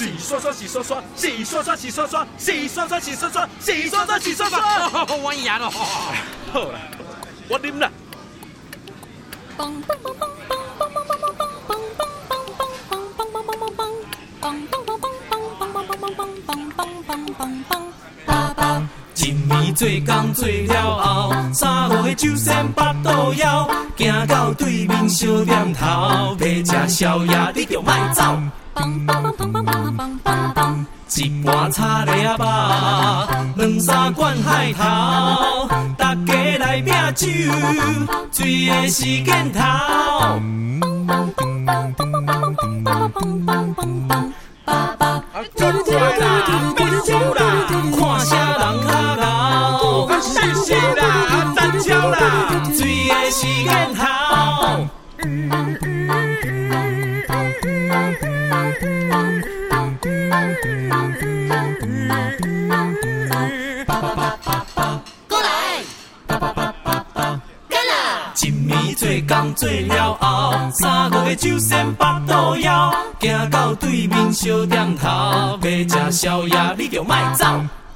洗刷刷，洗刷刷，洗刷刷，洗刷刷，洗刷刷，洗刷刷，洗刷刷，洗刷刷。我赢了。好了，我啉了。一暝做工做了后，三五个酒仙八度腰，行到对面小店头，要吃宵夜，你着莫走。一盘炒螺仔肉，两三罐海头，大家来拼酒，醉的是瘾头。真醉啦，没酒啦，看啥人较牛？是是啦，真笑啦，醉的是瘾头。做工做了后，三五个酒仙八度腰，行到对面小店头，要吃宵夜，你就莫走。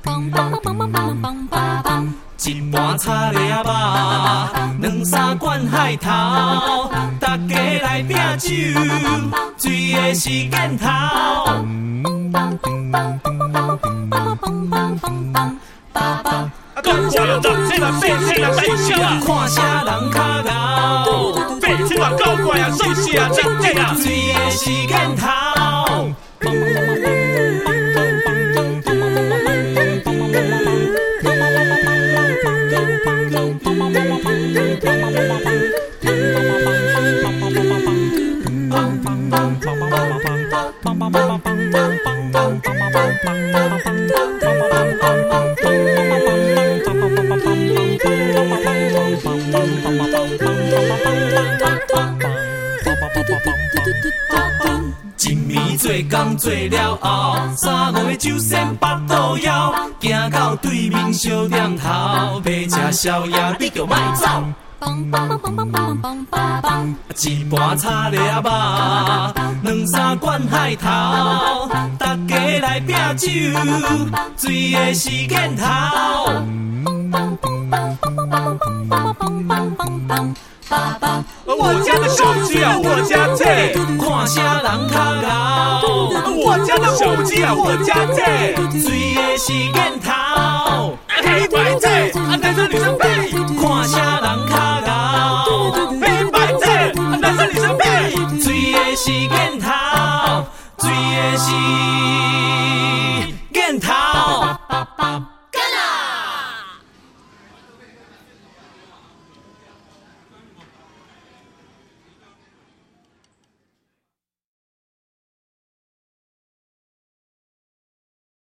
一盘炒螺仔肉，两三罐海头，大家来拼酒，醉的是瘾头。真笑啦，真笑啦，真笑啦，真笑啦，看啥人较牛？白痴啊，搞怪啊，是是啊，真假啊，醉的是瘾头。做工做了后，三五个酒仙八度腰，行到对面小店头，要吃宵夜，你着莫走。一盘炒螺仔肉，两三罐海头，大家来拼酒，醉的是瘾头。我家的手机啊，我家这，看啥人较牛？我家的手机啊，我家这，醉的是瘾头。黑白这，男生女生头追的是箭头